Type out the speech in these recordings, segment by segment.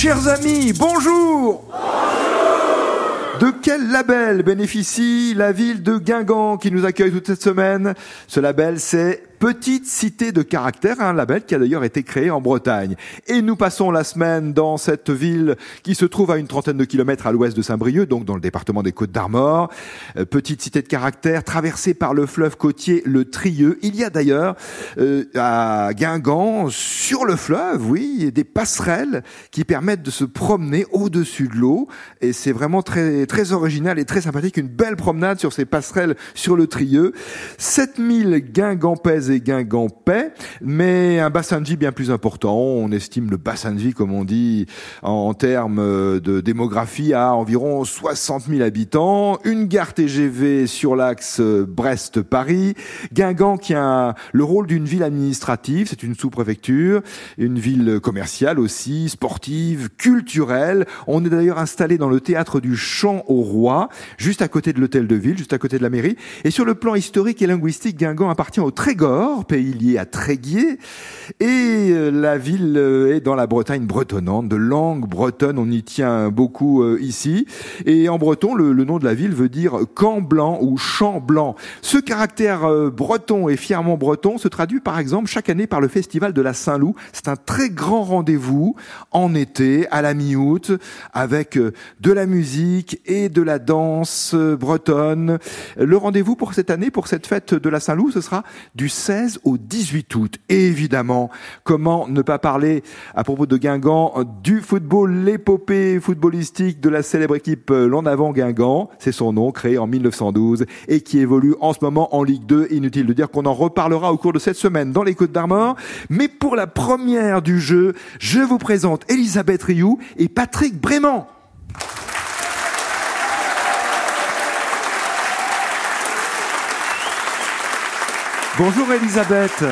Chers amis, bonjour. De quel label bénéficie la ville de Guingamp qui nous accueille toute cette semaine? Ce label, c'est Petite cité de caractère, un label qui a d'ailleurs été créé en Bretagne. Et nous passons la semaine dans cette ville qui se trouve à une trentaine de kilomètres à l'ouest de Saint-Brieuc, donc dans le département des Côtes d'Armor. Euh, petite cité de caractère, traversée par le fleuve côtier le Trieux. Il y a d'ailleurs euh, à Guingamp, sur le fleuve, oui, des passerelles qui permettent de se promener au-dessus de l'eau. Et c'est vraiment très, très original et très sympathique. Une belle promenade sur ces passerelles sur le Trieux. 7000 Guingampaises et Guingampais, mais un bassin de vie bien plus important. On estime le bassin de vie, comme on dit, en, termes de démographie à environ 60 000 habitants. Une gare TGV sur l'axe Brest-Paris. Guingamp qui a le rôle d'une ville administrative, c'est une sous-préfecture, une ville commerciale aussi, sportive, culturelle. On est d'ailleurs installé dans le théâtre du Champ au Roi, juste à côté de l'hôtel de ville, juste à côté de la mairie. Et sur le plan historique et linguistique, Guingamp appartient au Trégor pays lié à Tréguier. Et euh, la ville euh, est dans la Bretagne bretonnante, de langue bretonne, on y tient beaucoup euh, ici. Et en breton, le, nom de la ville veut dire camp blanc ou champ blanc. Ce caractère breton et fièrement breton se traduit par exemple chaque année par le festival de la Saint-Loup. C'est un très grand rendez-vous en été, à la mi-août, avec de la musique et de la danse bretonne. Le rendez-vous pour cette année, pour cette fête de la Saint-Loup, ce sera du 16 au 18 août. Et évidemment, comment ne pas parler à propos de Guingamp du football, l'épopée footballistique de la célèbre équipe L'en avant Guingamp, c'est son nom, créé en 1912 et qui évolue en ce moment en Ligue 2. Inutile de dire qu'on en reparlera au cours de cette semaine dans les Côtes d'Armor. Mais pour la première du jeu, je vous présente Elisabeth Rioux et Patrick Brément. Bonjour Elisabeth.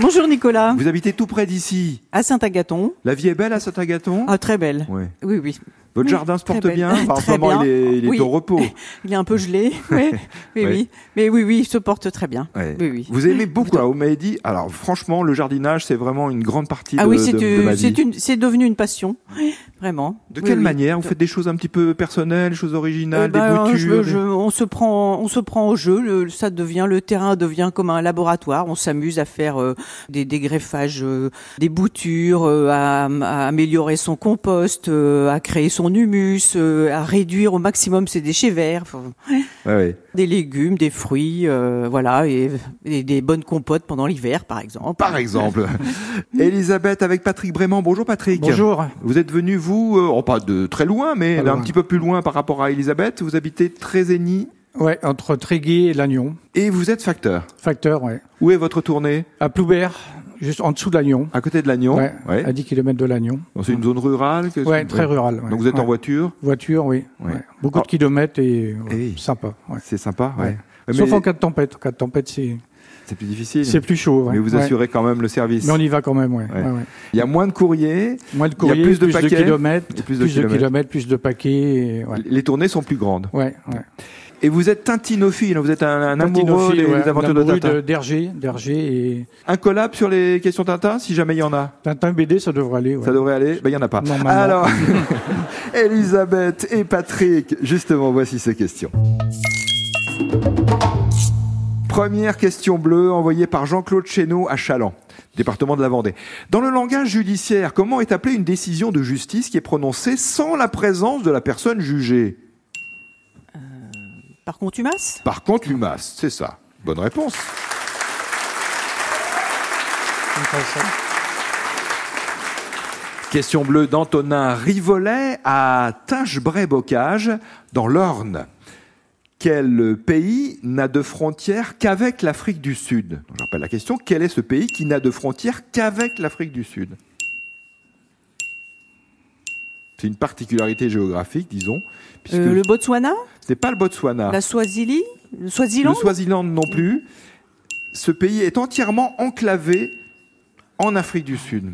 Bonjour Nicolas. Vous habitez tout près d'ici. À Saint-Agathon. La vie est belle à Saint-Agathon? Ah très belle. Oui oui. oui. Votre jardin se porte bien enfin, En ce moment, il est, il est au repos. Il est un peu gelé, oui, oui, oui. Mais oui, oui, il se porte très bien. Oui, oui. Vous aimez beaucoup, vous m'avez dit. Alors, franchement, le jardinage, c'est vraiment une grande partie ah, de, oui, c'est de, c'est devenu une passion, vraiment. De quelle manière? Vous faites des choses un petit peu personnelles, des choses originales, des ben, boutures je, On se prend, on se prend au jeu. Le, ça devient, le terrain devient comme un laboratoire. On s'amuse à faire euh, des dégreffages, euh, des boutures, euh, à, à, améliorer son compost, à créer son humus, euh, à réduire au maximum ses déchets verts. Des légumes, des fruits, euh, voilà, et, des bonnes compotes pendant l'hiver, par exemple. Par exemple. Elisabeth avec Patrick Brément. Bonjour Patrick. Bonjour. Vous êtes venu, vous, euh, oh, pas de très loin, mais un petit peu plus loin par rapport à Elisabeth. Vous habitez Trézény. Ouais, entre Tréguier et Lannion. Et vous êtes facteur Facteur, ouais. Où est votre tournée? À Ploubert, juste en dessous de Lannion. À côté de Lannion ouais, À 10 km de Lannion. C'est une zone rurale Oui, très rurale. Donc vous êtes en voiture? Voiture, oui. Beaucoup de kilomètres et eh sympa. C'est sympa, ouais. Sauf en cas de tempête. En cas de tempête, c'est... C'est plus difficile. C'est plus chaud. Mais vous assurez quand même le service. Mais on y va quand même, ouais. Il y a moins de courriers. Moins de courriers. Il y a plus de plus paquets. De kilomètres, plus, de, kilomètres. plus de paquets. Les tournées sont plus grandes. Ouais. Et vous êtes Tintinophile, vous êtes un, un amoureux des, aventures de Tintin. d'Hergé, et... Un collab sur les questions Tintin, si jamais il y en a? Tintin BD, ça devrait aller. Ça devrait aller? Ben, il n'y en a pas. Alors, Elisabeth et Patrick, justement, voici ces questions. Première question bleue envoyée par Jean-Claude Chéneau à Chaland département de la Vendée. Dans le langage judiciaire, comment est appelée une décision de justice qui est prononcée sans la présence de la personne jugée? Par contumace? Par contumace, c'est ça. Bonne réponse. Question bleue d'Antonin Rivolet à Tingebray-Bocage, dans l'Orne. Quel pays n'a de frontières qu'avec l'Afrique du Sud? Je rappelle la question, quel est ce pays qui n'a de frontières qu'avec l'Afrique du Sud? C'est une particularité géographique, disons. Euh, le Botswana? N'est pas le Botswana. La Swazilie? Le Swaziland? Le Swaziland non plus. Ce pays est entièrement enclavé en Afrique du Sud.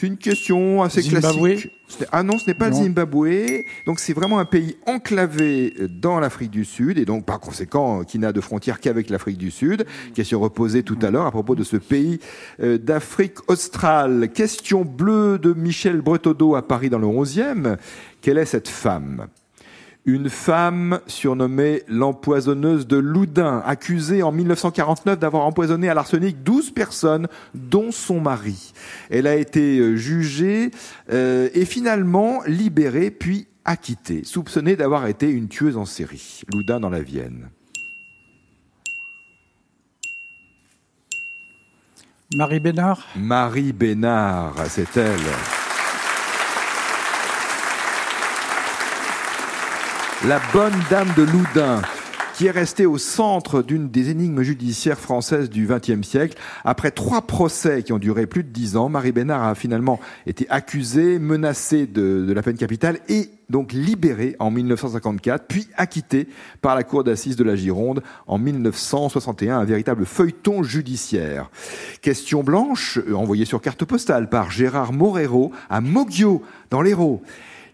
C'est une question assez classique. Ah non, ce n'est pas le Zimbabwe. Donc c'est vraiment un pays enclavé dans l'Afrique du Sud et donc par conséquent qui n'a de frontières qu'avec l'Afrique du Sud. Question reposée tout à l'heure à propos de ce pays euh, d'Afrique australe. Question bleue de Michel Bretodeau à Paris dans le 11e. Quelle est cette femme? Une femme surnommée l'empoisonneuse de Loudun, accusée en 1949 d'avoir empoisonné à l'arsenic 12 personnes, dont son mari. Elle a été euh, jugée euh, et finalement libérée, puis acquittée, soupçonnée d'avoir été une tueuse en série. Loudun dans la Vienne. Marie Bénard? Marie Bénard, c'est elle. La bonne dame de Loudun, qui est restée au centre d'une des énigmes judiciaires françaises du XXe siècle. Après trois procès qui ont duré plus de dix ans, Marie Bénard a finalement été accusée, menacée de, la peine capitale et donc libérée en 1954, puis acquittée par la cour d'assises de la Gironde en 1961, un véritable feuilleton judiciaire. Question blanche, envoyée sur carte postale par Gérard Morero à Moggio, dans l'Hérault.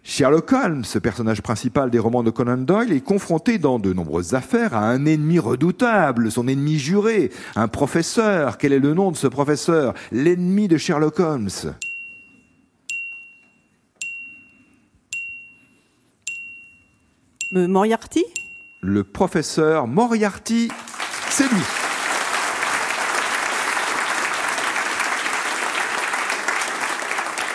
Sherlock Holmes, ce personnage principal des romans de Conan Doyle, est confronté dans de nombreuses affaires à un ennemi redoutable, son ennemi juré, un professeur. Quel est le nom de ce professeur? L'ennemi de Sherlock Holmes. Moriarty? Le professeur Moriarty, c'est lui.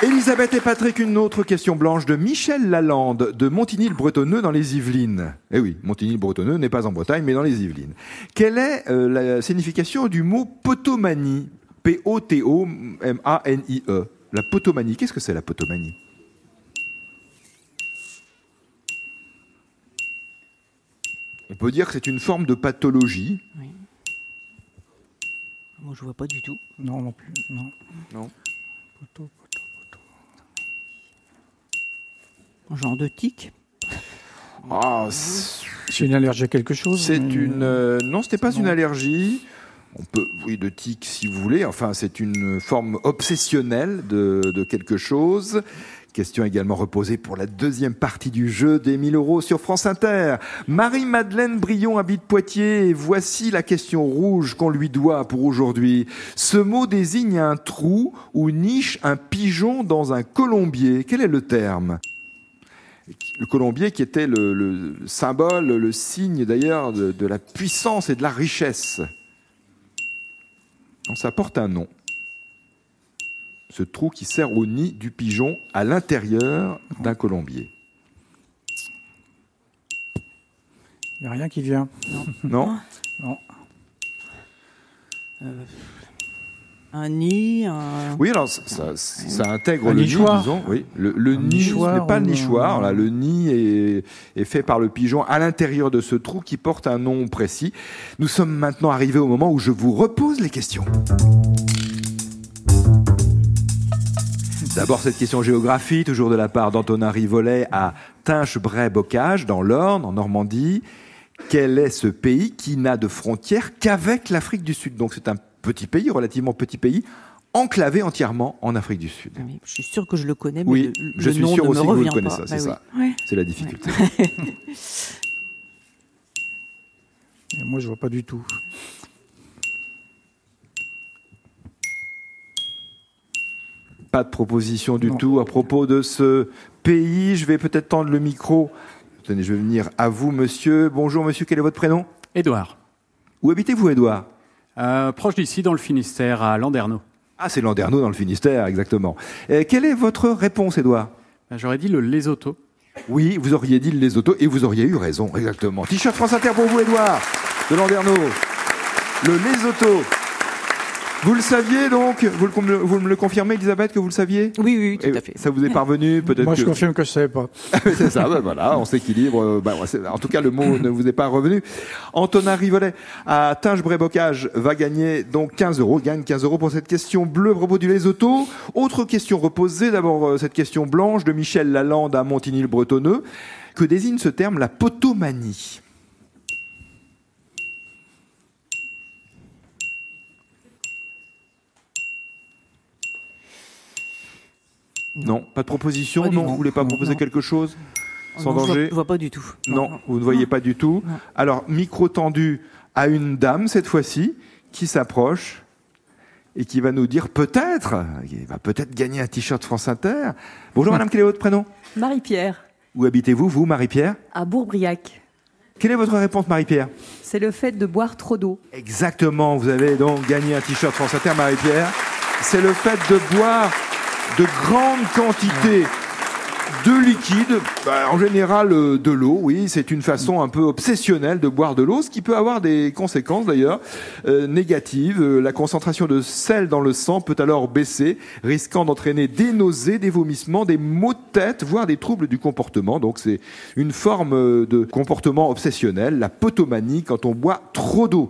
Elisabeth et Patrick, une autre question blanche de Michel Lalande de Montigny-le-Bretonneux dans les Yvelines. Eh oui, Montigny-le-Bretonneux n'est pas en Bretagne, mais dans les Yvelines. Quelle est euh, la signification du mot potomanie? P-O-T-O-M-A-N-I-E. La potomanie, qu'est-ce que c'est la potomanie? On peut dire que c'est une forme de pathologie. Oui. Moi, je vois pas du tout. Non, non plus. Non. Non. Genre de tic ah, C'est une allergie à quelque chose C'est une. Euh, non, ce n'est pas une allergie. On peut, oui, de tic si vous voulez. Enfin, c'est une forme obsessionnelle de, de, quelque chose. Question également reposée pour la deuxième partie du jeu des 1000 euros sur France Inter. Marie-Madeleine Brion habite Poitiers et voici la question rouge qu'on lui doit pour aujourd'hui. Ce mot désigne un trou ou niche un pigeon dans un colombier. Quel est le terme? Le colombier qui était le, symbole, le signe d'ailleurs de, la puissance et de la richesse. Donc ça porte un nom. Ce trou qui sert au nid du pigeon à l'intérieur d'un colombier. Il n'y a rien qui vient. Non. Non. Euh, un nid. Un... Oui, alors ça, intègre le nichoir. nid, disons. Oui, le, le nid, ce n'est pas le nichoir. Là, le nid est, est, fait par le pigeon à l'intérieur de ce trou qui porte un nom précis. Nous sommes maintenant arrivés au moment où je vous repose les questions. D'abord cette question géographie, toujours de la part d'Antonin Rivollet à Tinche-Bray-Bocage, dans l'Orne, en Normandie. Quel est ce pays qui n'a de frontière qu'avec l'Afrique du Sud? Donc c'est un petit pays, relativement petit pays, enclavé entièrement en Afrique du Sud. Je suis sûr que je le connais, mais oui, le, je suis nom sûr ne aussi me que vous le connaissez, c'est bah ça. C'est la difficulté. moi, je vois pas du tout. Pas de proposition du tout à propos de ce pays. Je vais peut-être tendre le micro. Tenez, je vais venir à vous, monsieur. Bonjour, monsieur. Quel est votre prénom? Édouard. Où habitez-vous, Édouard? Euh, proche d'ici, dans le Finistère, à Landerneau. Ah, c'est Landerneau dans le Finistère, exactement. Et quelle est votre réponse, Edouard ben, J'aurais dit le Lesotho. Oui, vous auriez dit le Lesotho et vous auriez eu raison, exactement. T-shirt France Inter pour vous, Edouard, de Landerneau. Le Lesotho. Vous le saviez donc vous, vous me le confirmez, Elisabeth, que vous le saviez? Oui, oui, tout à fait. Ça vous est parvenu peut-être Moi, je confirme que je ne savais pas. c'est ça, ben voilà, on s'équilibre. Euh, ben, en tout cas, le mot ne vous est pas revenu. Antonin Rivolet à Tinge-Brébocage va gagner donc 15 euros, gagne 15 euros pour cette question bleue à propos du Lesotho. Autre question reposée, d'abord euh, cette question blanche de Michel Lalande à Montigny-le-Bretonneux. Que désigne ce terme la potomanie? Non, pas de proposition. non, vous voulez pas proposer quelque chose sans danger. Je vois, vois pas du tout. Non, vous ne voyez pas du tout. Alors micro tendu à une dame cette fois-ci qui s'approche et qui va nous dire peut-être, il va peut-être gagner un t-shirt France Inter. Bonjour madame, quel est votre prénom? Marie-Pierre. Où habitez-vous, vous, Marie-Pierre? À Bourbriac. Quelle est votre réponse, Marie-Pierre? C'est le fait de boire trop d'eau. Exactement, vous avez donc gagné un t-shirt France Inter, Marie-Pierre. C'est le fait de boire de grandes quantités de liquide, bah, en général euh, de l'eau, oui, c'est une façon un peu obsessionnelle de boire de l'eau, ce qui peut avoir des conséquences d'ailleurs euh, négatives. Euh, la concentration de sel dans le sang peut alors baisser, risquant d'entraîner des nausées, des vomissements, des maux de tête, voire des troubles du comportement. Donc c'est une forme de comportement obsessionnel, la potomanie, quand on boit trop d'eau.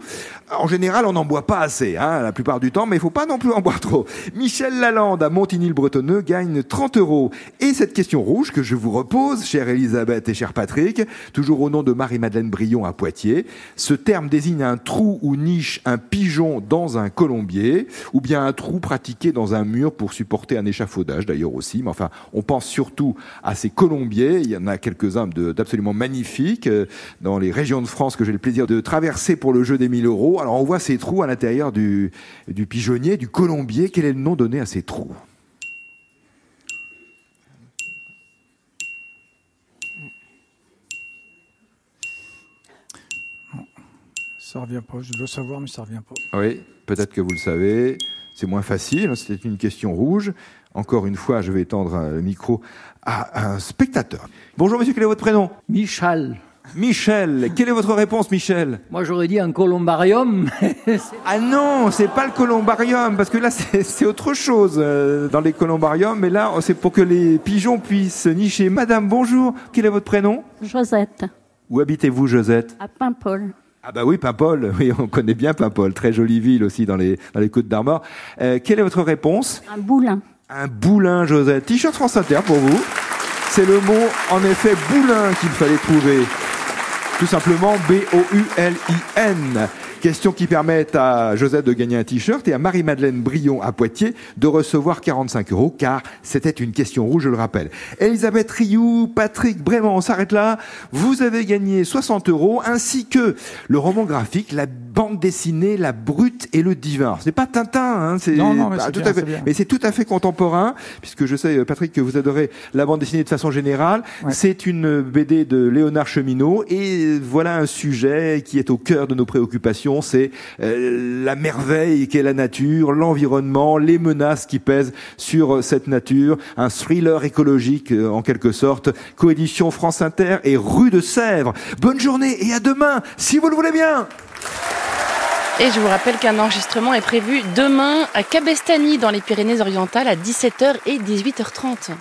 En général, on n'en boit pas assez, hein, la plupart du temps, mais il faut pas non plus en boire trop. Michel Lalande à Montigny-le-Bretonneux gagne 30 euros. Et cette question que je vous repose, chère Elisabeth et cher Patrick, toujours au nom de Marie-Madeleine Brion à Poitiers. Ce terme désigne un trou ou niche, un pigeon dans un colombier, ou bien un trou pratiqué dans un mur pour supporter un échafaudage d'ailleurs aussi. Mais enfin, on pense surtout à ces colombiers. Il y en a quelques-uns d'absolument magnifiques euh, dans les régions de France que j'ai le plaisir de traverser pour le jeu des 1000 euros. Alors on voit ces trous à l'intérieur du, du pigeonnier, du colombier. Quel est le nom donné à ces trous? Ça revient pas. Je dois savoir, mais ça revient pas. Oui, peut-être que vous le savez. C'est moins facile. Hein, c'était une question rouge. Encore une fois, je vais tendre le micro à un spectateur. Bonjour, monsieur. Quel est votre prénom? Michel. Michel, quelle est votre réponse, Michel? Moi, j'aurais dit un columbarium. ah non, c'est pas le columbarium, parce que là, c'est autre chose euh, dans les columbariums. Mais là, c'est pour que les pigeons puissent nicher. Madame, bonjour. Quel est votre prénom? Josette. Où habitez-vous, Josette? À Paimpol. Ah bah oui, Paimpol, oui, on connaît bien Paimpol, très jolie ville aussi dans les, dans les Côtes d'Armor. Euh, quelle est votre réponse? Un boulin. Un boulin, Josette. T-shirt France Inter pour vous. C'est le mot, en effet, boulin qu'il fallait trouver. Tout simplement B-O-U-L-I-N. Question qui permet à Josette de gagner un t-shirt et à Marie-Madeleine Brion à Poitiers de recevoir 45 euros car c'était une question rouge, je le rappelle. Elisabeth Rioux, Patrick Brément, on s'arrête là. Vous avez gagné 60 euros ainsi que le roman graphique, la bande dessinée, la brute et le divin. C'est pas Tintin, hein, c'est mais, tout à fait, mais c'est tout à fait contemporain puisque je sais Patrick que vous adorez la bande dessinée de façon générale. C'est une BD de Léonard Cheminot et voilà un sujet qui est au cœur de nos préoccupations c'est euh, la merveille qu'est la nature, l'environnement, les menaces qui pèsent sur euh, cette nature, un thriller écologique euh, en quelque sorte, coédition France Inter et Rue de Sèvres. Bonne journée et à demain, si vous le voulez bien. Et je vous rappelle qu'un enregistrement est prévu demain à Cabestany dans les Pyrénées-Orientales à 17h et 18h30.